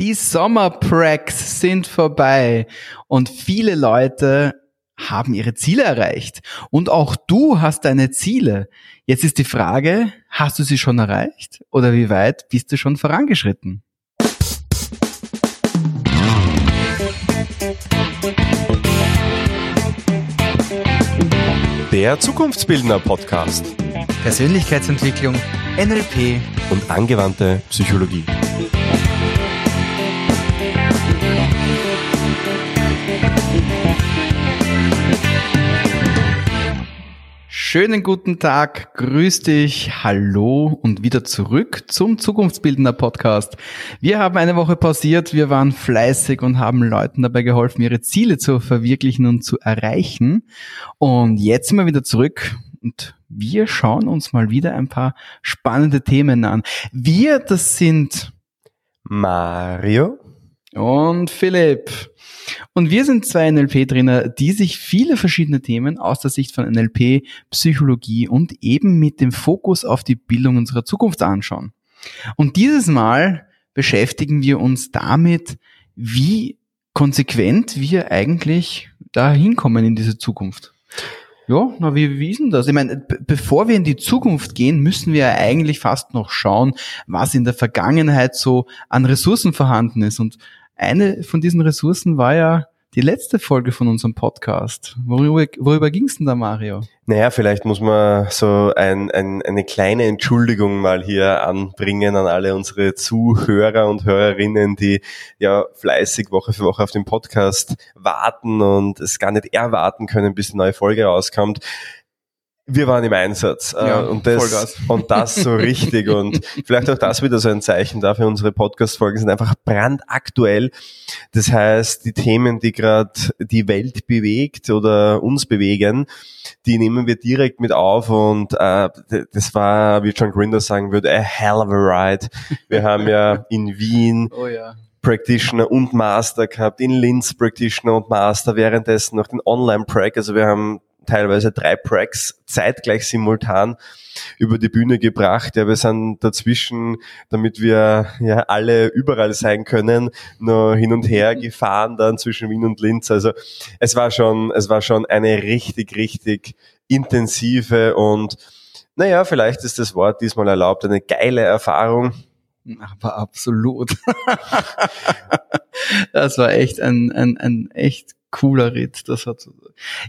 Die Sommerpranks sind vorbei und viele Leute haben ihre Ziele erreicht. Und auch du hast deine Ziele. Jetzt ist die Frage, hast du sie schon erreicht oder wie weit bist du schon vorangeschritten? Der Zukunftsbildner Podcast. Persönlichkeitsentwicklung, NLP und angewandte Psychologie. Schönen guten Tag, grüß dich, hallo und wieder zurück zum Zukunftsbildender Podcast. Wir haben eine Woche pausiert, wir waren fleißig und haben Leuten dabei geholfen, ihre Ziele zu verwirklichen und zu erreichen. Und jetzt sind wir wieder zurück und wir schauen uns mal wieder ein paar spannende Themen an. Wir, das sind Mario und Philipp. Und wir sind zwei NLP-Trainer, die sich viele verschiedene Themen aus der Sicht von NLP, Psychologie und eben mit dem Fokus auf die Bildung unserer Zukunft anschauen. Und dieses Mal beschäftigen wir uns damit, wie konsequent wir eigentlich da hinkommen in diese Zukunft. Ja, na, wie, wie ist denn das? Ich meine, bevor wir in die Zukunft gehen, müssen wir ja eigentlich fast noch schauen, was in der Vergangenheit so an Ressourcen vorhanden ist. Und eine von diesen Ressourcen war ja die letzte Folge von unserem Podcast. Worüber, worüber ging es denn da, Mario? Naja, vielleicht muss man so ein, ein, eine kleine Entschuldigung mal hier anbringen an alle unsere Zuhörer und Hörerinnen, die ja fleißig Woche für Woche auf den Podcast warten und es gar nicht erwarten können, bis die neue Folge rauskommt wir waren im Einsatz äh, ja, und, das, und das so richtig und vielleicht auch das wieder so ein Zeichen dafür, unsere Podcast-Folgen sind einfach brandaktuell. Das heißt, die Themen, die gerade die Welt bewegt oder uns bewegen, die nehmen wir direkt mit auf und äh, das war, wie John Grinder sagen würde, a hell of a ride. Wir haben ja in Wien oh ja. Practitioner und Master gehabt, in Linz Practitioner und Master, währenddessen noch den Online-Prac, also wir haben teilweise drei Tracks zeitgleich simultan über die Bühne gebracht. Ja, wir sind dazwischen, damit wir ja alle überall sein können, nur hin und her gefahren dann zwischen Wien und Linz. Also es war schon, es war schon eine richtig, richtig intensive und naja, vielleicht ist das Wort diesmal erlaubt, eine geile Erfahrung. Aber absolut. das war echt ein, ein, ein echt cooler Ritt. Das hat,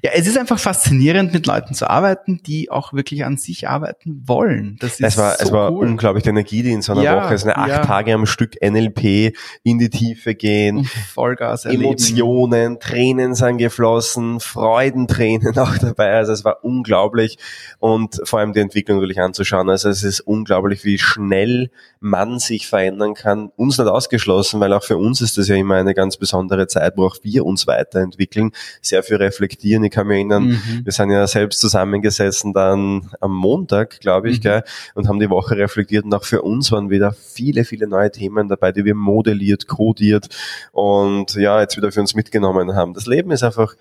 ja, es ist einfach faszinierend, mit Leuten zu arbeiten, die auch wirklich an sich arbeiten wollen. Das ist es war, so es war cool. unglaublich die Energie, die in so einer ja, Woche, es sind acht ja. Tage am Stück NLP, in die Tiefe gehen, Und Vollgas erleben. Emotionen, Tränen sind geflossen, Freudentränen auch dabei. Also es war unglaublich und vor allem die Entwicklung natürlich anzuschauen. Also es ist unglaublich, wie schnell man sich verändern kann. Uns nicht ausgeschlossen, weil auch für uns ist das ja immer eine ganz besondere Zeit, wo auch wir uns weiterentwickeln entwickeln, sehr viel reflektieren. Ich kann mich erinnern, mhm. wir sind ja selbst zusammengesessen dann am Montag, glaube ich, mhm. gell, und haben die Woche reflektiert und auch für uns waren wieder viele, viele neue Themen dabei, die wir modelliert, codiert und ja, jetzt wieder für uns mitgenommen haben. Das Leben ist einfach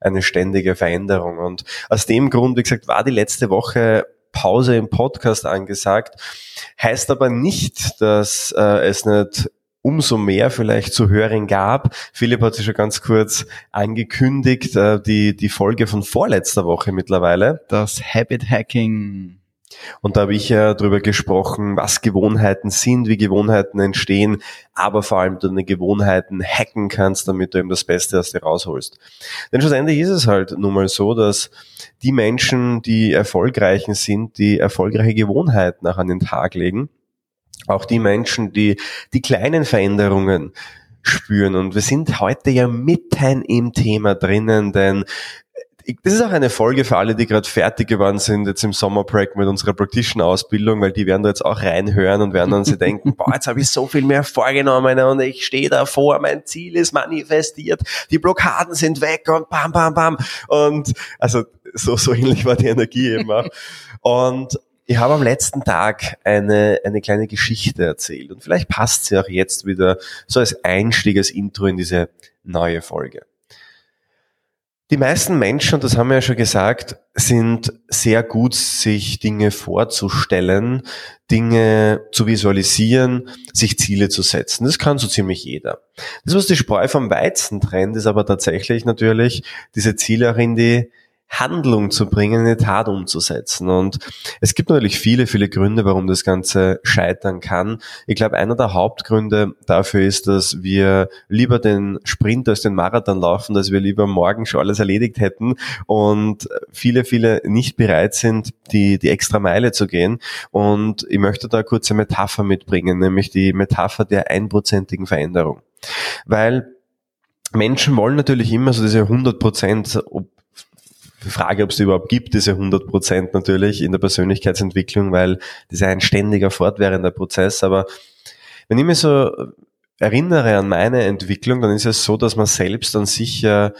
eine ständige Veränderung und aus dem Grund, wie gesagt, war die letzte Woche Pause im Podcast angesagt. Heißt aber nicht, dass äh, es nicht umso mehr vielleicht zu hören gab. Philipp hat sich schon ganz kurz angekündigt, äh, die, die Folge von vorletzter Woche mittlerweile. Das Habit Hacking. Und da habe ich ja darüber gesprochen, was Gewohnheiten sind, wie Gewohnheiten entstehen, aber vor allem du deine Gewohnheiten hacken kannst, damit du eben das Beste aus dir rausholst. Denn schlussendlich ist es halt nun mal so, dass die Menschen, die erfolgreichen sind, die erfolgreiche Gewohnheiten nach an den Tag legen, auch die Menschen, die die kleinen Veränderungen spüren. Und wir sind heute ja mitten im Thema drinnen, denn das ist auch eine Folge für alle, die gerade fertig geworden sind jetzt im Sommerbreak mit unserer Practitioner-Ausbildung, weil die werden da jetzt auch reinhören und werden dann sich denken, boah, jetzt habe ich so viel mehr vorgenommen und ich stehe davor, mein Ziel ist manifestiert, die Blockaden sind weg und bam, bam, bam. Und also so, so ähnlich war die Energie eben auch. Und ich habe am letzten Tag eine, eine kleine Geschichte erzählt und vielleicht passt sie auch jetzt wieder so als Einstieg, als Intro in diese neue Folge. Die meisten Menschen, und das haben wir ja schon gesagt, sind sehr gut, sich Dinge vorzustellen, Dinge zu visualisieren, sich Ziele zu setzen. Das kann so ziemlich jeder. Das, was die Spreu vom Weizen trennt, ist aber tatsächlich natürlich, diese Ziele auch in die Handlung zu bringen, eine Tat umzusetzen. Und es gibt natürlich viele, viele Gründe, warum das Ganze scheitern kann. Ich glaube, einer der Hauptgründe dafür ist, dass wir lieber den Sprint als den Marathon laufen, dass wir lieber morgen schon alles erledigt hätten und viele, viele nicht bereit sind, die, die extra Meile zu gehen. Und ich möchte da kurz eine Metapher mitbringen, nämlich die Metapher der einprozentigen Veränderung. Weil Menschen wollen natürlich immer so diese 100 Prozent, die Frage, ob es überhaupt gibt, diese 100 Prozent natürlich in der Persönlichkeitsentwicklung, weil das ist ein ständiger, fortwährender Prozess. Aber wenn ich mich so erinnere an meine Entwicklung, dann ist es so, dass man selbst an sich ja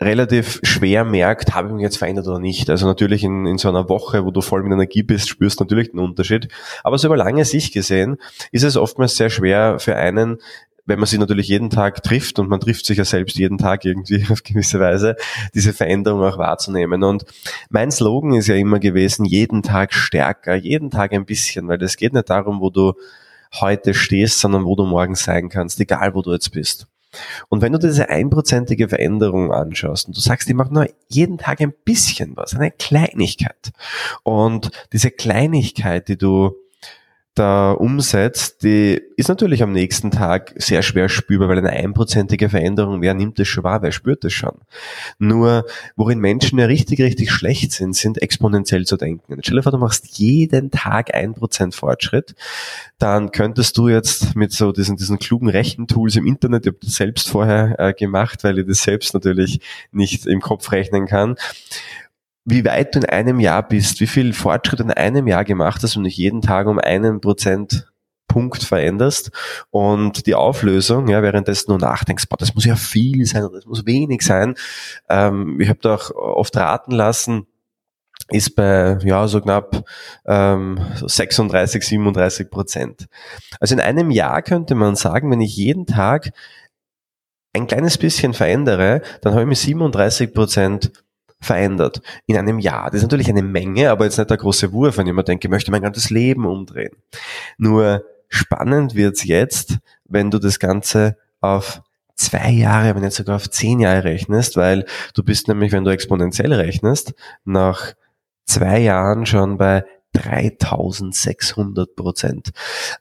relativ schwer merkt, habe ich mich jetzt verändert oder nicht. Also natürlich in, in so einer Woche, wo du voll mit Energie bist, spürst du natürlich den Unterschied. Aber so über lange Sicht gesehen ist es oftmals sehr schwer für einen, wenn man sich natürlich jeden Tag trifft und man trifft sich ja selbst jeden Tag irgendwie auf gewisse Weise, diese Veränderung auch wahrzunehmen. Und mein Slogan ist ja immer gewesen, jeden Tag stärker, jeden Tag ein bisschen, weil es geht nicht darum, wo du heute stehst, sondern wo du morgen sein kannst, egal wo du jetzt bist. Und wenn du diese einprozentige Veränderung anschaust und du sagst, ich mache nur jeden Tag ein bisschen was, eine Kleinigkeit. Und diese Kleinigkeit, die du da umsetzt, die ist natürlich am nächsten Tag sehr schwer spürbar, weil eine einprozentige Veränderung, wer nimmt das schon wahr, wer spürt das schon? Nur, worin Menschen ja richtig, richtig schlecht sind, sind exponentiell zu denken. Stell dir vor, du machst jeden Tag ein Prozent Fortschritt, dann könntest du jetzt mit so diesen, diesen klugen Rechentools im Internet, ich habe das selbst vorher äh, gemacht, weil ich das selbst natürlich nicht im Kopf rechnen kann, wie weit du in einem Jahr bist, wie viel Fortschritt in einem Jahr gemacht hast und dich jeden Tag um einen Prozent Punkt veränderst und die Auflösung, ja, währenddessen du nachdenkst, boah, das muss ja viel sein oder das muss wenig sein. Ähm, ich habe da auch oft raten lassen, ist bei ja so knapp ähm, so 36, 37 Prozent. Also in einem Jahr könnte man sagen, wenn ich jeden Tag ein kleines bisschen verändere, dann habe ich mir 37 Prozent verändert in einem Jahr. Das ist natürlich eine Menge, aber jetzt nicht der große Wurf, wenn ich mir denke, ich möchte mein ganzes Leben umdrehen. Nur spannend wird's jetzt, wenn du das Ganze auf zwei Jahre, wenn nicht sogar auf zehn Jahre rechnest, weil du bist nämlich, wenn du exponentiell rechnest, nach zwei Jahren schon bei 3600 Prozent.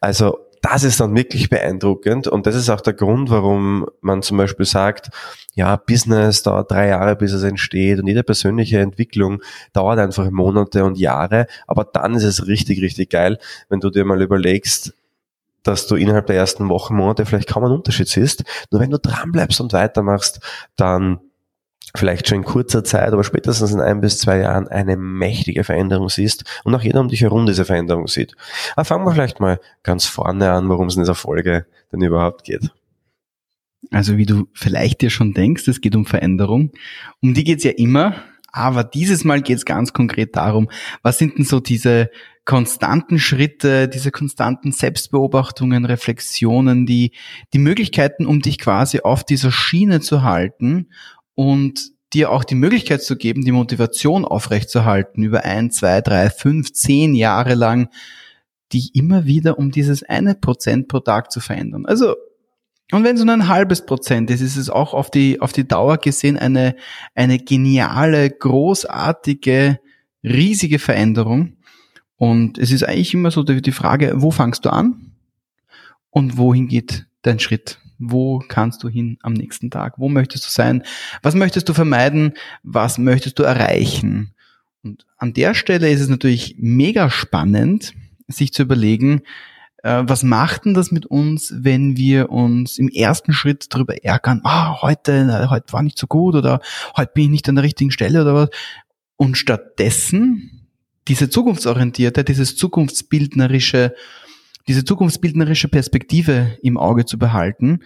Also das ist dann wirklich beeindruckend und das ist auch der Grund, warum man zum Beispiel sagt, ja, Business dauert drei Jahre, bis es entsteht und jede persönliche Entwicklung dauert einfach Monate und Jahre, aber dann ist es richtig, richtig geil, wenn du dir mal überlegst, dass du innerhalb der ersten Wochen, Monate vielleicht kaum einen Unterschied siehst. Nur wenn du dranbleibst und weitermachst, dann vielleicht schon in kurzer Zeit, aber spätestens in ein bis zwei Jahren eine mächtige Veränderung siehst und auch jeder um dich herum diese Veränderung sieht. Aber fangen wir vielleicht mal ganz vorne an, worum es in dieser Folge denn überhaupt geht. Also wie du vielleicht dir schon denkst, es geht um Veränderung. Um die geht's ja immer, aber dieses Mal geht's ganz konkret darum, was sind denn so diese konstanten Schritte, diese konstanten Selbstbeobachtungen, Reflexionen, die, die Möglichkeiten, um dich quasi auf dieser Schiene zu halten und dir auch die Möglichkeit zu geben, die Motivation aufrechtzuerhalten über ein, zwei, drei, fünf, zehn Jahre lang, die immer wieder um dieses eine Prozent pro Tag zu verändern. Also, und wenn es nur ein halbes Prozent ist, ist es auch auf die, auf die Dauer gesehen eine, eine geniale, großartige, riesige Veränderung. Und es ist eigentlich immer so die Frage, wo fangst du an? Und wohin geht dein Schritt? Wo kannst du hin am nächsten Tag? Wo möchtest du sein? Was möchtest du vermeiden? Was möchtest du erreichen? Und an der Stelle ist es natürlich mega spannend, sich zu überlegen, äh, was macht denn das mit uns, wenn wir uns im ersten Schritt darüber ärgern, ah, heute, heute war nicht so gut oder heute bin ich nicht an der richtigen Stelle oder was. Und stattdessen diese zukunftsorientierte, dieses zukunftsbildnerische diese zukunftsbildnerische Perspektive im Auge zu behalten.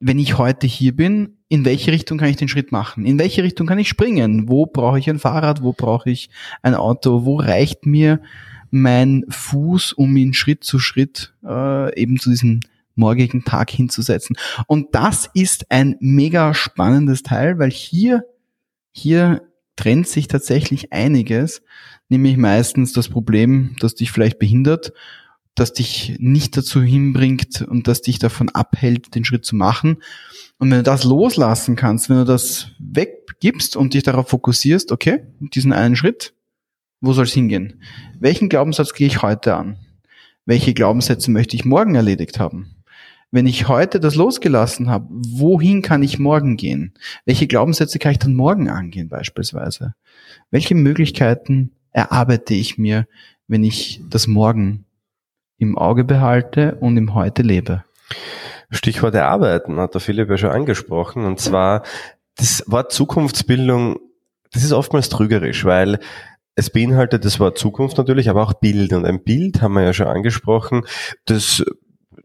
Wenn ich heute hier bin, in welche Richtung kann ich den Schritt machen? In welche Richtung kann ich springen? Wo brauche ich ein Fahrrad? Wo brauche ich ein Auto? Wo reicht mir mein Fuß, um ihn Schritt zu Schritt äh, eben zu diesem morgigen Tag hinzusetzen? Und das ist ein mega spannendes Teil, weil hier hier trennt sich tatsächlich einiges, nämlich meistens das Problem, das dich vielleicht behindert, das dich nicht dazu hinbringt und das dich davon abhält, den Schritt zu machen. Und wenn du das loslassen kannst, wenn du das weggibst und dich darauf fokussierst, okay, diesen einen Schritt, wo soll es hingehen? Welchen Glaubenssatz gehe ich heute an? Welche Glaubenssätze möchte ich morgen erledigt haben? Wenn ich heute das losgelassen habe, wohin kann ich morgen gehen? Welche Glaubenssätze kann ich dann morgen angehen beispielsweise? Welche Möglichkeiten erarbeite ich mir, wenn ich das Morgen im Auge behalte und im Heute lebe? Stichwort Erarbeiten hat der Philipp ja schon angesprochen. Und zwar das Wort Zukunftsbildung, das ist oftmals trügerisch, weil es beinhaltet das Wort Zukunft natürlich, aber auch Bild. Und ein Bild haben wir ja schon angesprochen, das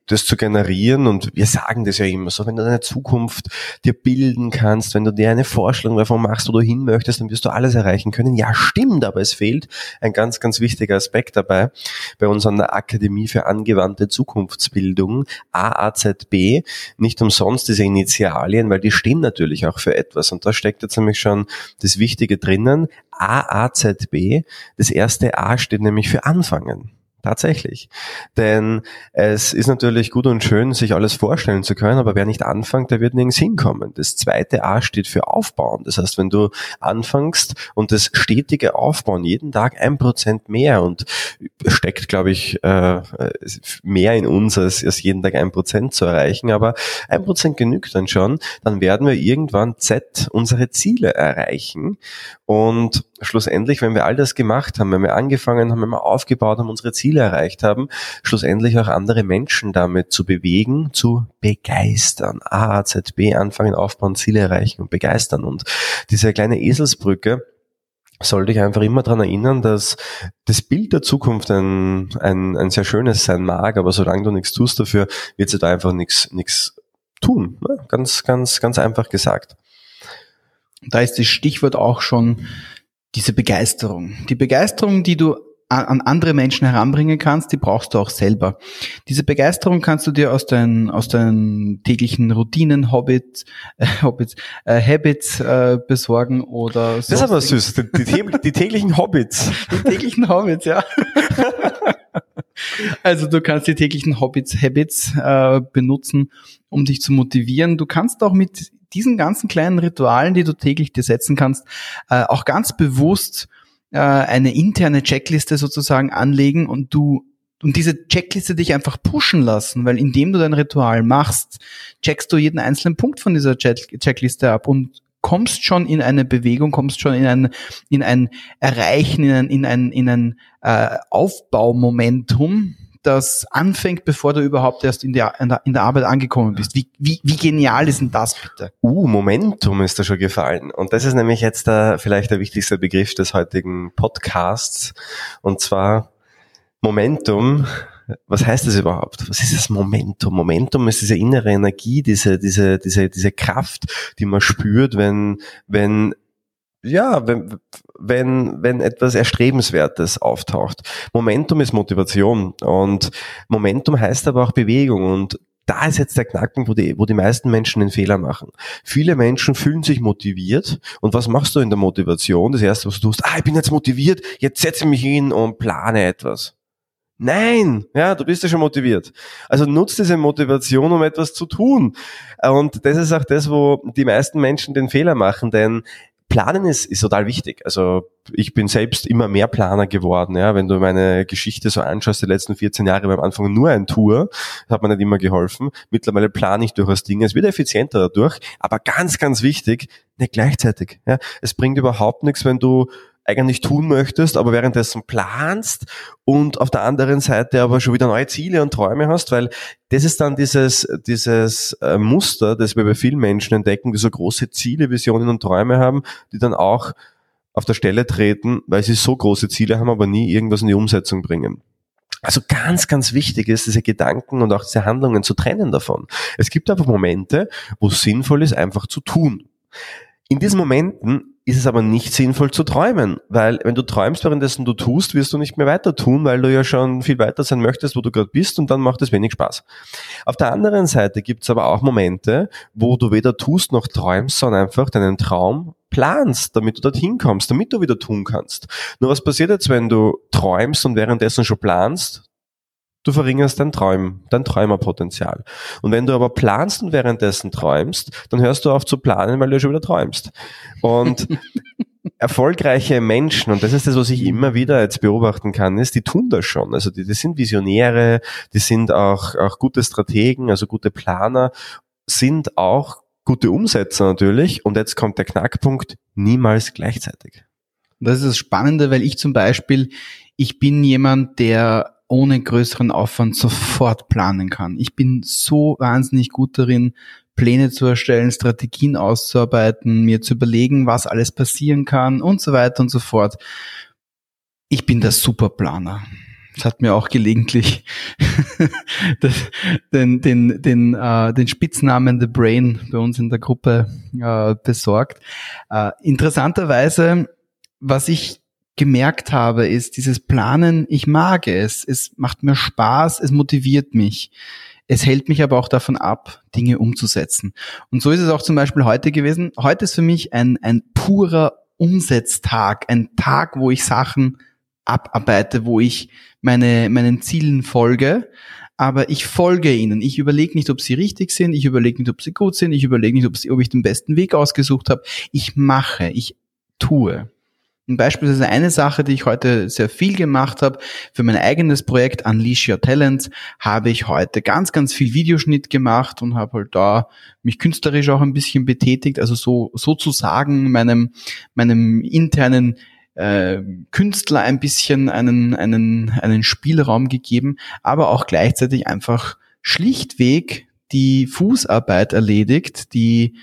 das zu generieren und wir sagen das ja immer so, wenn du deine Zukunft dir bilden kannst, wenn du dir eine Vorstellung davon machst, wo du hin möchtest, dann wirst du alles erreichen können. Ja, stimmt, aber es fehlt ein ganz, ganz wichtiger Aspekt dabei bei uns an der Akademie für angewandte Zukunftsbildung, AAZB, nicht umsonst diese Initialien, weil die stehen natürlich auch für etwas und da steckt jetzt nämlich schon das Wichtige drinnen, AAZB, das erste A steht nämlich für Anfangen. Tatsächlich. Denn es ist natürlich gut und schön, sich alles vorstellen zu können, aber wer nicht anfängt, der wird nirgends hinkommen. Das zweite A steht für Aufbauen. Das heißt, wenn du anfängst und das stetige Aufbauen, jeden Tag ein Prozent mehr und steckt, glaube ich, äh, mehr in uns, als, jeden Tag ein Prozent zu erreichen, aber ein Prozent genügt dann schon, dann werden wir irgendwann Z unsere Ziele erreichen und schlussendlich, wenn wir all das gemacht haben, wenn wir angefangen haben, wenn wir aufgebaut haben, unsere Ziele erreicht haben, schlussendlich auch andere Menschen damit zu bewegen, zu begeistern. AAZB, anfangen, aufbauen, Ziele erreichen und begeistern. Und diese kleine Eselsbrücke, sollte ich einfach immer daran erinnern, dass das Bild der Zukunft ein, ein, ein sehr schönes sein mag, aber solange du nichts tust dafür, wird sie da einfach nichts, nichts tun. Ne? Ganz, ganz, ganz einfach gesagt. Da ist das Stichwort auch schon diese Begeisterung. Die Begeisterung, die du an andere Menschen heranbringen kannst, die brauchst du auch selber. Diese Begeisterung kannst du dir aus deinen, aus deinen täglichen Routinen, Hobbits, äh, Hobbits, äh, Habits äh, besorgen oder so. Das ist aber süß, die, die, die täglichen Hobbits. Die täglichen Hobbits, ja. Also du kannst die täglichen Hobbits, Habits äh, benutzen, um dich zu motivieren. Du kannst auch mit diesen ganzen kleinen Ritualen, die du täglich dir setzen kannst, äh, auch ganz bewusst äh, eine interne Checkliste sozusagen anlegen und du und diese Checkliste dich einfach pushen lassen, weil indem du dein Ritual machst, checkst du jeden einzelnen Punkt von dieser Checkliste ab und kommst schon in eine Bewegung, kommst schon in ein, in ein Erreichen, in ein, in ein, in ein äh, Aufbaumomentum, das anfängt, bevor du überhaupt erst in der, in der, in der Arbeit angekommen bist. Wie, wie, wie genial ist denn das bitte? Uh, Momentum ist da schon gefallen. Und das ist nämlich jetzt der, vielleicht der wichtigste Begriff des heutigen Podcasts. Und zwar Momentum was heißt das überhaupt? Was ist das Momentum? Momentum ist diese innere Energie, diese, diese, diese, diese Kraft, die man spürt, wenn, wenn ja, wenn, wenn, wenn etwas Erstrebenswertes auftaucht. Momentum ist Motivation und Momentum heißt aber auch Bewegung und da ist jetzt der Knackpunkt, wo die, wo die meisten Menschen den Fehler machen. Viele Menschen fühlen sich motiviert und was machst du in der Motivation? Das erste, was du tust, ah, ich bin jetzt motiviert, jetzt setze ich mich hin und plane etwas. Nein, ja, du bist ja schon motiviert. Also nutzt diese Motivation, um etwas zu tun. Und das ist auch das, wo die meisten Menschen den Fehler machen, denn Planen ist, ist total wichtig. Also ich bin selbst immer mehr Planer geworden. Ja, wenn du meine Geschichte so anschaust, die letzten 14 Jahre war am Anfang nur ein Tour, hat mir nicht immer geholfen. Mittlerweile plane ich durchaus Dinge. Es wird effizienter dadurch, aber ganz, ganz wichtig, nicht gleichzeitig. Ja, es bringt überhaupt nichts, wenn du eigentlich tun möchtest, aber währenddessen planst und auf der anderen Seite aber schon wieder neue Ziele und Träume hast, weil das ist dann dieses, dieses äh, Muster, das wir bei vielen Menschen entdecken, die so große Ziele, Visionen und Träume haben, die dann auch auf der Stelle treten, weil sie so große Ziele haben, aber nie irgendwas in die Umsetzung bringen. Also ganz, ganz wichtig ist, diese Gedanken und auch diese Handlungen zu trennen davon. Es gibt einfach Momente, wo es sinnvoll ist, einfach zu tun. In diesen Momenten ist es aber nicht sinnvoll zu träumen, weil wenn du träumst, währenddessen du tust, wirst du nicht mehr weiter tun, weil du ja schon viel weiter sein möchtest, wo du gerade bist und dann macht es wenig Spaß. Auf der anderen Seite gibt es aber auch Momente, wo du weder tust noch träumst, sondern einfach deinen Traum planst, damit du dorthin kommst, damit du wieder tun kannst. Nur was passiert jetzt, wenn du träumst und währenddessen schon planst? Du verringerst dein Träum, dein Träumerpotenzial. Und wenn du aber planst und währenddessen träumst, dann hörst du auf zu planen, weil du schon wieder träumst. Und erfolgreiche Menschen, und das ist das, was ich immer wieder jetzt beobachten kann, ist, die tun das schon. Also die, die sind Visionäre, die sind auch, auch gute Strategen, also gute Planer, sind auch gute Umsetzer natürlich. Und jetzt kommt der Knackpunkt, niemals gleichzeitig. Das ist das Spannende, weil ich zum Beispiel, ich bin jemand, der ohne größeren Aufwand sofort planen kann. Ich bin so wahnsinnig gut darin, Pläne zu erstellen, Strategien auszuarbeiten, mir zu überlegen, was alles passieren kann und so weiter und so fort. Ich bin der Superplaner. Das hat mir auch gelegentlich den, den, den, äh, den Spitznamen The Brain bei uns in der Gruppe äh, besorgt. Äh, interessanterweise, was ich gemerkt habe, ist dieses Planen, ich mag es, es macht mir Spaß, es motiviert mich. Es hält mich aber auch davon ab, Dinge umzusetzen. Und so ist es auch zum Beispiel heute gewesen. Heute ist für mich ein, ein purer Umsetztag, ein Tag, wo ich Sachen abarbeite, wo ich meine, meinen Zielen folge, aber ich folge ihnen. Ich überlege nicht, ob sie richtig sind, ich überlege nicht, ob sie gut sind, ich überlege nicht, ob, sie, ob ich den besten Weg ausgesucht habe. Ich mache, ich tue. Und beispielsweise eine Sache, die ich heute sehr viel gemacht habe, für mein eigenes Projekt Unleash Your Talents, habe ich heute ganz, ganz viel Videoschnitt gemacht und habe halt da mich künstlerisch auch ein bisschen betätigt, also so sozusagen meinem, meinem internen äh, Künstler ein bisschen einen, einen, einen Spielraum gegeben, aber auch gleichzeitig einfach schlichtweg die Fußarbeit erledigt, die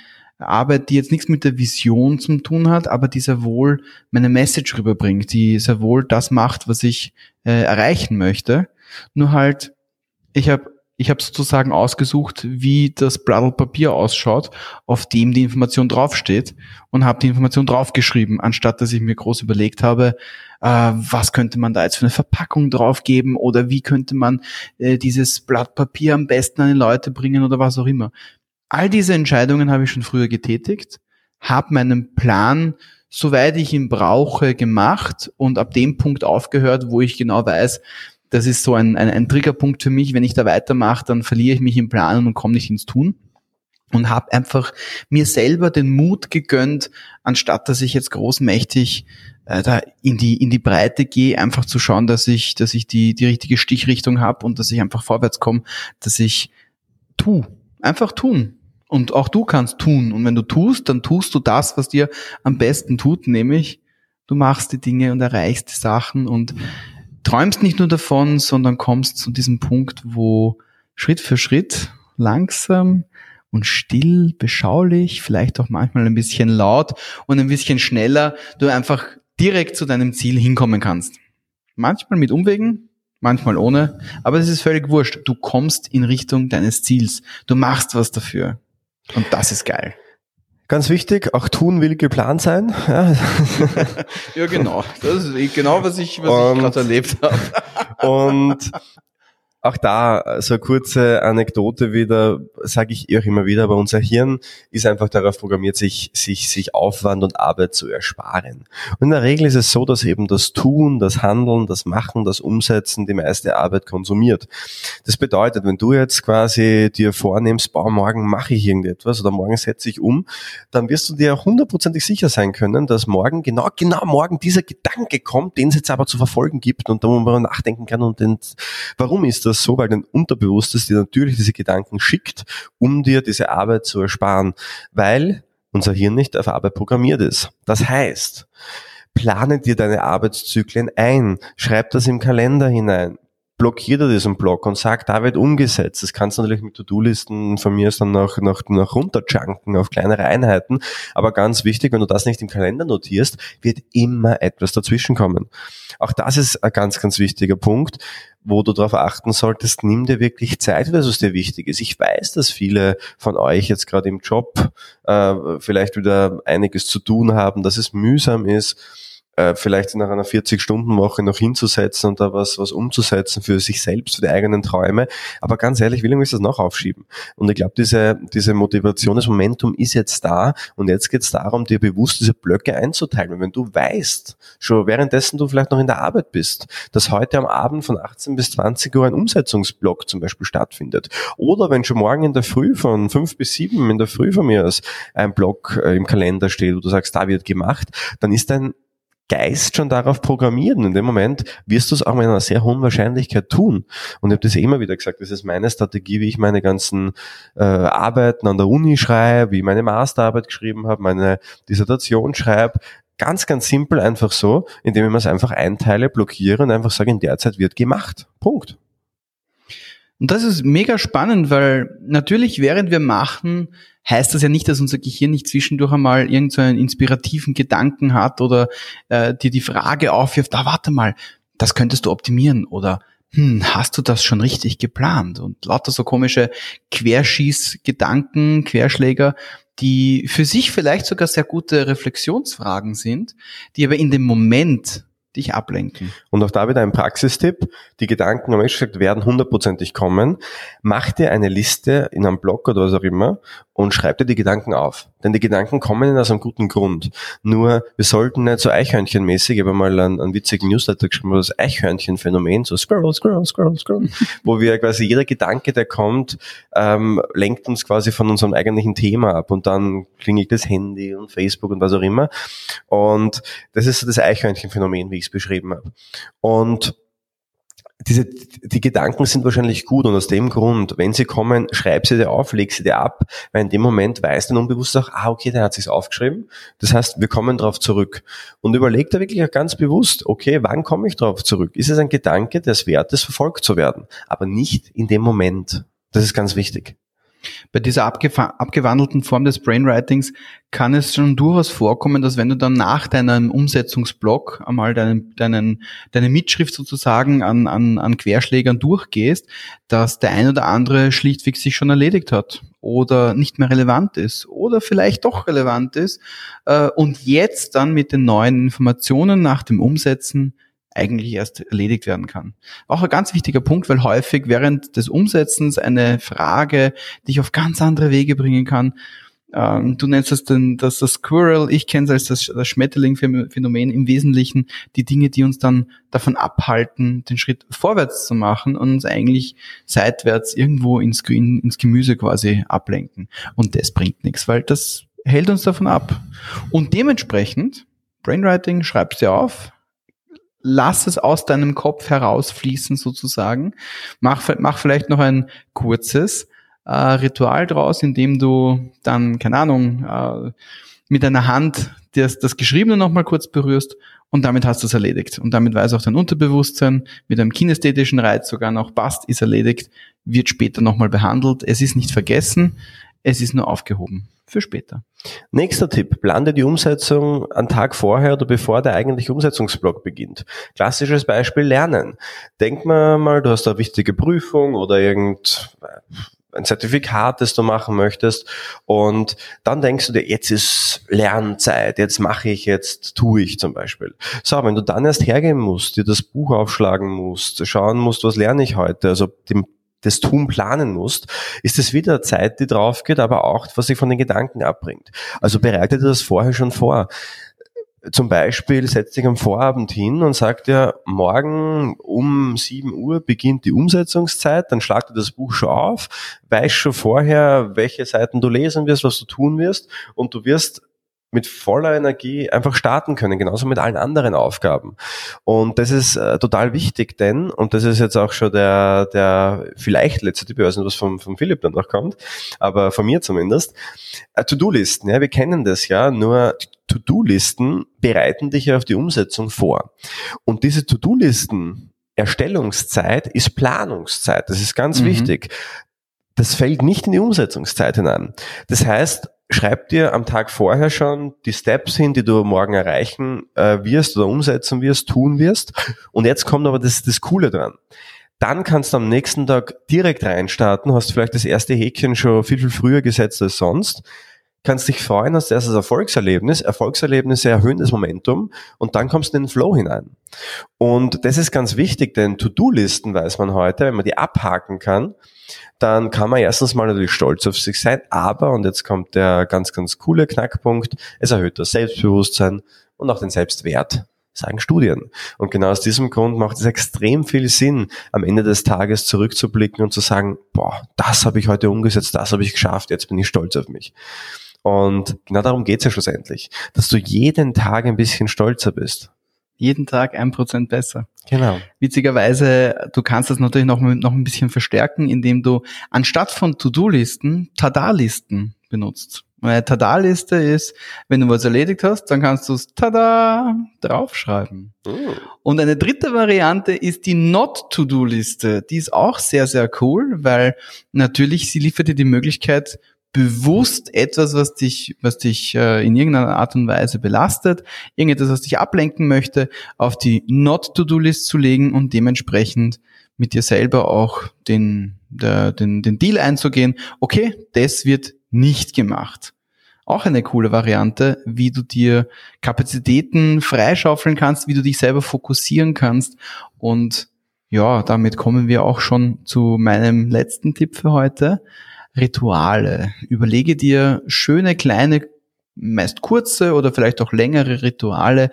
Arbeit, die jetzt nichts mit der Vision zu tun hat, aber die sehr wohl meine Message rüberbringt, die sehr wohl das macht, was ich äh, erreichen möchte. Nur halt, ich habe ich hab sozusagen ausgesucht, wie das Blatt Papier ausschaut, auf dem die Information draufsteht und habe die Information draufgeschrieben, anstatt dass ich mir groß überlegt habe, äh, was könnte man da jetzt für eine Verpackung draufgeben oder wie könnte man äh, dieses Blatt Papier am besten an die Leute bringen oder was auch immer. All diese Entscheidungen habe ich schon früher getätigt, habe meinen Plan, soweit ich ihn brauche, gemacht und ab dem Punkt aufgehört, wo ich genau weiß, das ist so ein, ein, ein Triggerpunkt für mich. Wenn ich da weitermache, dann verliere ich mich im Plan und komme nicht ins Tun. Und habe einfach mir selber den Mut gegönnt, anstatt dass ich jetzt großmächtig äh, da in die in die Breite gehe, einfach zu schauen, dass ich dass ich die die richtige Stichrichtung habe und dass ich einfach vorwärts komme, dass ich tu, einfach tun. Und auch du kannst tun. Und wenn du tust, dann tust du das, was dir am besten tut, nämlich du machst die Dinge und erreichst die Sachen und träumst nicht nur davon, sondern kommst zu diesem Punkt, wo Schritt für Schritt langsam und still, beschaulich, vielleicht auch manchmal ein bisschen laut und ein bisschen schneller, du einfach direkt zu deinem Ziel hinkommen kannst. Manchmal mit Umwegen, manchmal ohne, aber es ist völlig wurscht. Du kommst in Richtung deines Ziels. Du machst was dafür. Und das ist geil. Ganz wichtig, auch tun will geplant sein. Ja, ja genau. Das ist eh genau, was ich, was ich gerade erlebt habe. und auch da so eine kurze Anekdote wieder, sage ich auch immer wieder, aber unser Hirn ist einfach darauf programmiert, sich, sich, sich Aufwand und Arbeit zu ersparen. Und in der Regel ist es so, dass eben das Tun, das Handeln, das Machen, das Umsetzen die meiste Arbeit konsumiert. Das bedeutet, wenn du jetzt quasi dir vornimmst, boah, morgen mache ich irgendetwas oder morgen setze ich um, dann wirst du dir hundertprozentig sicher sein können, dass morgen, genau, genau morgen dieser Gedanke kommt, den es jetzt aber zu verfolgen gibt und da wo man nachdenken kann und den, warum ist das das so, weil dein Unterbewusstes dir natürlich diese Gedanken schickt, um dir diese Arbeit zu ersparen, weil unser Hirn nicht auf Arbeit programmiert ist. Das heißt, plane dir deine Arbeitszyklen ein, schreib das im Kalender hinein, blockiert er diesen Block und sagt, da wird umgesetzt. Das kannst du natürlich mit To-Do-Listen von mir dann noch, noch, noch runterjunken auf kleinere Einheiten. Aber ganz wichtig, wenn du das nicht im Kalender notierst, wird immer etwas dazwischen kommen. Auch das ist ein ganz, ganz wichtiger Punkt, wo du darauf achten solltest, nimm dir wirklich Zeit, weil es dir wichtig ist. Ich weiß, dass viele von euch jetzt gerade im Job äh, vielleicht wieder einiges zu tun haben, dass es mühsam ist äh, vielleicht nach einer 40-Stunden-Woche noch hinzusetzen und da was, was umzusetzen für sich selbst, für die eigenen Träume. Aber ganz ehrlich, wie lange willst das noch aufschieben? Und ich glaube, diese, diese Motivation, das Momentum ist jetzt da und jetzt geht es darum, dir bewusst diese Blöcke einzuteilen. Und wenn du weißt, schon währenddessen du vielleicht noch in der Arbeit bist, dass heute am Abend von 18 bis 20 Uhr ein Umsetzungsblock zum Beispiel stattfindet. Oder wenn schon morgen in der Früh von 5 bis 7 in der Früh von mir aus ein Block äh, im Kalender steht, wo du sagst, da wird gemacht, dann ist dein Geist schon darauf programmiert und in dem Moment wirst du es auch mit einer sehr hohen Wahrscheinlichkeit tun. Und ich habe das immer wieder gesagt, das ist meine Strategie, wie ich meine ganzen äh, Arbeiten an der Uni schreibe, wie ich meine Masterarbeit geschrieben habe, meine Dissertation schreibe. Ganz, ganz simpel einfach so, indem ich mir es einfach einteile, blockiere und einfach sage, in der Zeit wird gemacht. Punkt. Und das ist mega spannend, weil natürlich während wir machen, heißt das ja nicht, dass unser Gehirn nicht zwischendurch einmal irgendeinen so inspirativen Gedanken hat oder äh, dir die Frage aufwirft, ah, warte mal, das könntest du optimieren oder hm, hast du das schon richtig geplant? Und lauter so komische Querschießgedanken, Querschläger, die für sich vielleicht sogar sehr gute Reflexionsfragen sind, die aber in dem Moment dich ablenken. Und auch da wieder ein Praxistipp. Die Gedanken, am gesagt, werden hundertprozentig kommen. Mach dir eine Liste in einem Blog oder was auch immer und schreib dir die Gedanken auf. Denn die Gedanken kommen aus einem guten Grund. Nur, wir sollten nicht so Eichhörnchenmäßig, ich habe mal einen, einen witzigen Newsletter geschrieben, das Eichhörnchenphänomen, so scroll, scroll, scroll, scroll, wo wir quasi jeder Gedanke, der kommt, ähm, lenkt uns quasi von unserem eigentlichen Thema ab und dann klingelt das Handy und Facebook und was auch immer. Und das ist so das Eichhörnchenphänomen, wie ich es beschrieben habe. Und diese, die Gedanken sind wahrscheinlich gut und aus dem Grund, wenn sie kommen, schreib sie dir auf, leg sie dir ab, weil in dem Moment weiß dein Unbewusst auch, ah, okay, der hat sich's aufgeschrieben. Das heißt, wir kommen darauf zurück. Und überleg da wirklich auch ganz bewusst, okay, wann komme ich darauf zurück? Ist es ein Gedanke, der es wert ist, verfolgt zu werden? Aber nicht in dem Moment. Das ist ganz wichtig. Bei dieser abgewandelten Form des Brainwritings kann es schon durchaus vorkommen, dass wenn du dann nach deinem Umsetzungsblock einmal deinen, deinen, deine Mitschrift sozusagen an, an, an Querschlägern durchgehst, dass der ein oder andere schlichtweg sich schon erledigt hat oder nicht mehr relevant ist oder vielleicht doch relevant ist äh, und jetzt dann mit den neuen Informationen nach dem Umsetzen eigentlich erst erledigt werden kann. Auch ein ganz wichtiger Punkt, weil häufig während des Umsetzens eine Frage dich auf ganz andere Wege bringen kann. Ähm, du nennst es denn das, das Squirrel, ich kenne es als das, das Schmetterling-Phänomen im Wesentlichen, die Dinge, die uns dann davon abhalten, den Schritt vorwärts zu machen und uns eigentlich seitwärts irgendwo ins, ins Gemüse quasi ablenken. Und das bringt nichts, weil das hält uns davon ab. Und dementsprechend, Brainwriting, schreibst dir auf, lass es aus deinem Kopf herausfließen sozusagen. Mach, mach vielleicht noch ein kurzes äh, Ritual draus, in dem du dann, keine Ahnung, äh, mit deiner Hand das, das Geschriebene nochmal kurz berührst und damit hast du es erledigt. Und damit weiß auch dein Unterbewusstsein mit einem kinästhetischen Reiz sogar noch passt, ist erledigt, wird später nochmal behandelt. Es ist nicht vergessen, es ist nur aufgehoben für später. Nächster Tipp, plane die Umsetzung einen Tag vorher oder bevor der eigentliche Umsetzungsblock beginnt. Klassisches Beispiel Lernen. Denk mal mal, du hast eine wichtige Prüfung oder irgend ein Zertifikat, das du machen möchtest und dann denkst du dir, jetzt ist Lernzeit, jetzt mache ich, jetzt tue ich zum Beispiel. So, wenn du dann erst hergehen musst, dir das Buch aufschlagen musst, schauen musst, was lerne ich heute, also dem das Tun planen musst, ist es wieder Zeit, die drauf geht, aber auch, was sich von den Gedanken abbringt. Also bereite dir das vorher schon vor. Zum Beispiel setzt dich am Vorabend hin und sagt dir, morgen um 7 Uhr beginnt die Umsetzungszeit, dann schlag dir das Buch schon auf, weißt schon vorher, welche Seiten du lesen wirst, was du tun wirst und du wirst mit voller Energie einfach starten können, genauso mit allen anderen Aufgaben. Und das ist äh, total wichtig, denn, und das ist jetzt auch schon der, der vielleicht letzte Tipp, ich weiß nicht, was vom, vom Philipp dann noch kommt, aber von mir zumindest, äh, To-Do-Listen, ja, wir kennen das ja, nur To-Do-Listen bereiten dich ja auf die Umsetzung vor. Und diese To-Do-Listen, Erstellungszeit ist Planungszeit. Das ist ganz mhm. wichtig. Das fällt nicht in die Umsetzungszeit hinein. Das heißt, schreib dir am Tag vorher schon die Steps hin, die du morgen erreichen äh, wirst oder umsetzen wirst, tun wirst. Und jetzt kommt aber das, das Coole dran. Dann kannst du am nächsten Tag direkt reinstarten, hast vielleicht das erste Häkchen schon viel, viel früher gesetzt als sonst. kannst dich freuen, hast erstes Erfolgserlebnis, Erfolgserlebnisse erhöhen das Momentum und dann kommst du in den Flow hinein. Und das ist ganz wichtig, denn To-Do-Listen weiß man heute, wenn man die abhaken kann, dann kann man erstens mal natürlich stolz auf sich sein, aber, und jetzt kommt der ganz, ganz coole Knackpunkt, es erhöht das Selbstbewusstsein und auch den Selbstwert sagen Studien. Und genau aus diesem Grund macht es extrem viel Sinn, am Ende des Tages zurückzublicken und zu sagen, boah, das habe ich heute umgesetzt, das habe ich geschafft, jetzt bin ich stolz auf mich. Und genau darum geht's ja schlussendlich, dass du jeden Tag ein bisschen stolzer bist. Jeden Tag ein Prozent besser. Genau. Witzigerweise, du kannst das natürlich noch, noch ein bisschen verstärken, indem du anstatt von To-Do-Listen Tada-Listen benutzt. Eine Tada-Liste ist, wenn du was erledigt hast, dann kannst du es Tada draufschreiben. Mm. Und eine dritte Variante ist die Not-To-Do-Liste. Die ist auch sehr, sehr cool, weil natürlich sie liefert dir die Möglichkeit, bewusst etwas, was dich, was dich äh, in irgendeiner Art und Weise belastet, irgendetwas, was dich ablenken möchte, auf die Not-To-Do-List zu legen und dementsprechend mit dir selber auch den, der, den, den Deal einzugehen. Okay, das wird nicht gemacht auch eine coole Variante, wie du dir Kapazitäten freischaufeln kannst, wie du dich selber fokussieren kannst. Und ja, damit kommen wir auch schon zu meinem letzten Tipp für heute. Rituale. Überlege dir schöne kleine, meist kurze oder vielleicht auch längere Rituale,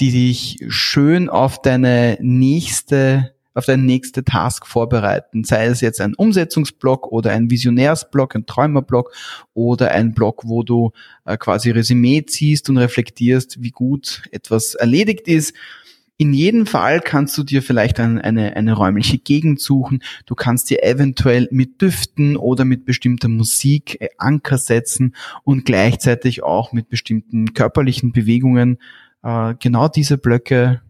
die dich schön auf deine nächste auf deine nächste Task vorbereiten. Sei es jetzt ein Umsetzungsblock oder ein Visionärsblock, ein Träumerblock oder ein Block, wo du äh, quasi Resümee ziehst und reflektierst, wie gut etwas erledigt ist. In jedem Fall kannst du dir vielleicht ein, eine, eine räumliche Gegend suchen. Du kannst dir eventuell mit Düften oder mit bestimmter Musik äh, Anker setzen und gleichzeitig auch mit bestimmten körperlichen Bewegungen äh, genau diese Blöcke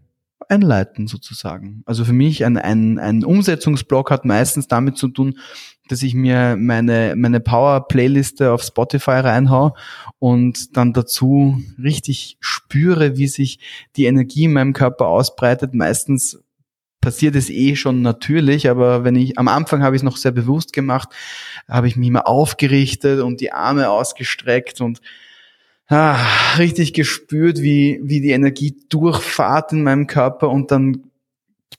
einleiten sozusagen. Also für mich ein, ein, ein Umsetzungsblock hat meistens damit zu tun, dass ich mir meine, meine Power-Playliste auf Spotify reinhau und dann dazu richtig spüre, wie sich die Energie in meinem Körper ausbreitet. Meistens passiert es eh schon natürlich, aber wenn ich am Anfang habe ich es noch sehr bewusst gemacht, habe ich mich immer aufgerichtet und die Arme ausgestreckt und ah, richtig gespürt, wie, wie die Energie durchfahrt in meinem Körper und dann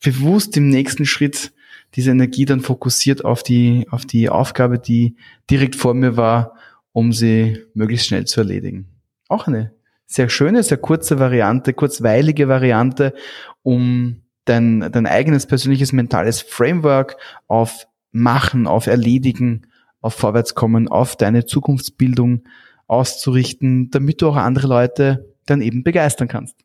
bewusst im nächsten Schritt diese Energie dann fokussiert auf die, auf die Aufgabe, die direkt vor mir war, um sie möglichst schnell zu erledigen. Auch eine sehr schöne, sehr kurze Variante, kurzweilige Variante, um dein, dein eigenes persönliches mentales Framework auf Machen, auf Erledigen, auf Vorwärtskommen, auf deine Zukunftsbildung auszurichten, damit du auch andere Leute dann eben begeistern kannst.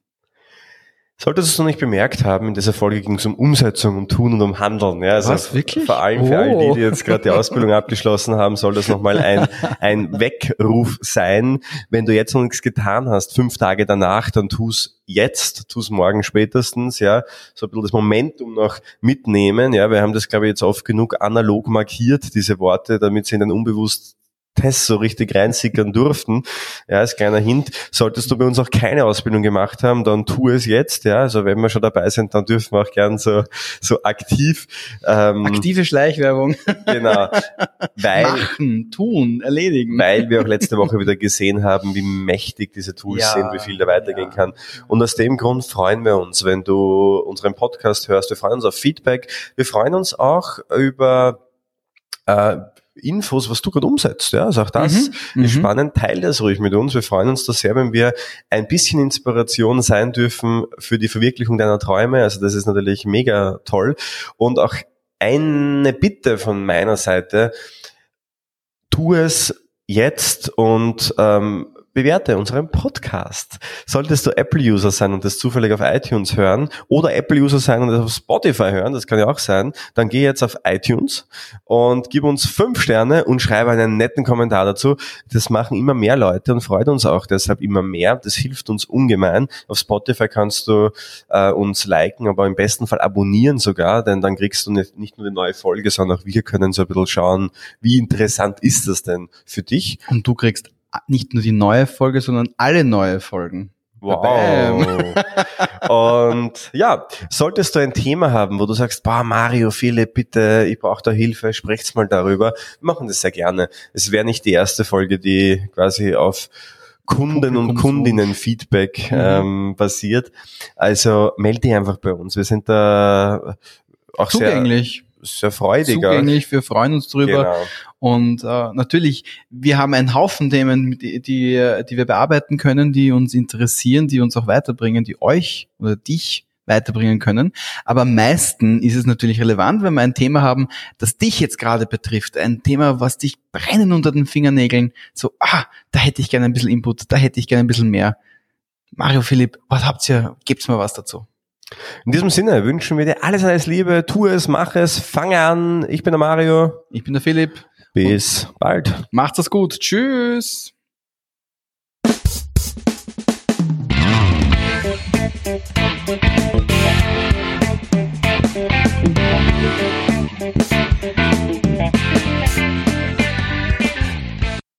Solltest du es noch nicht bemerkt haben, in dieser Folge ging es um Umsetzung, um Tun und um Handeln. Ja, also Was, wirklich? Vor allem für oh. all die, die jetzt gerade die Ausbildung abgeschlossen haben, soll das nochmal ein, ein Weckruf sein. Wenn du jetzt noch nichts getan hast, fünf Tage danach, dann tu's jetzt, tu's morgen spätestens, ja. So ein bisschen das Momentum noch mitnehmen, ja. Wir haben das, glaube ich, jetzt oft genug analog markiert, diese Worte, damit sie in den unbewusst Tests so richtig reinsickern durften. Ja, als kleiner Hint, solltest du bei uns auch keine Ausbildung gemacht haben, dann tu es jetzt. Ja, also wenn wir schon dabei sind, dann dürfen wir auch gern so, so aktiv. Ähm, Aktive Schleichwerbung. Genau. Weil, Machen, tun, erledigen. Weil wir auch letzte Woche wieder gesehen haben, wie mächtig diese Tools ja, sind, wie viel da weitergehen ja. kann. Und aus dem Grund freuen wir uns, wenn du unseren Podcast hörst. Wir freuen uns auf Feedback. Wir freuen uns auch über äh, Infos, was du gerade umsetzt. Ja, also auch das mhm. ist mhm. spannend. Teil das ruhig mit uns. Wir freuen uns da sehr, wenn wir ein bisschen Inspiration sein dürfen für die Verwirklichung deiner Träume. Also das ist natürlich mega toll. Und auch eine Bitte von meiner Seite. Tu es jetzt und ähm, bewerte unseren Podcast. Solltest du Apple-User sein und das zufällig auf iTunes hören oder Apple-User sein und das auf Spotify hören, das kann ja auch sein, dann geh jetzt auf iTunes und gib uns fünf Sterne und schreibe einen netten Kommentar dazu. Das machen immer mehr Leute und freut uns auch deshalb immer mehr. Das hilft uns ungemein. Auf Spotify kannst du äh, uns liken, aber im besten Fall abonnieren sogar, denn dann kriegst du nicht, nicht nur eine neue Folge, sondern auch wir können so ein bisschen schauen, wie interessant ist das denn für dich. Und du kriegst nicht nur die neue Folge, sondern alle neue Folgen. Wow. und ja, solltest du ein Thema haben, wo du sagst, boah, Mario, Philipp, bitte, ich brauche da Hilfe, sprecht's mal darüber. Wir machen das sehr gerne. Es wäre nicht die erste Folge, die quasi auf Kunden und Kundinnen Feedback mhm. ähm, basiert. Also melde dich einfach bei uns. Wir sind da auch zugänglich. Sehr, sehr freudig. Zugänglich, wir freuen uns drüber. Genau. Und äh, natürlich, wir haben einen Haufen Themen, die, die, die wir bearbeiten können, die uns interessieren, die uns auch weiterbringen, die euch oder dich weiterbringen können. Aber am meisten ist es natürlich relevant, wenn wir ein Thema haben, das dich jetzt gerade betrifft. Ein Thema, was dich brennen unter den Fingernägeln. So, ah, da hätte ich gerne ein bisschen Input, da hätte ich gerne ein bisschen mehr. Mario Philipp, was habt ihr? Gebt's mir was dazu? In diesem Sinne wünschen wir dir alles, alles Liebe. Tu es, mach es, fange an. Ich bin der Mario. Ich bin der Philipp. Bis bald. Macht's es gut. Tschüss. Thank you.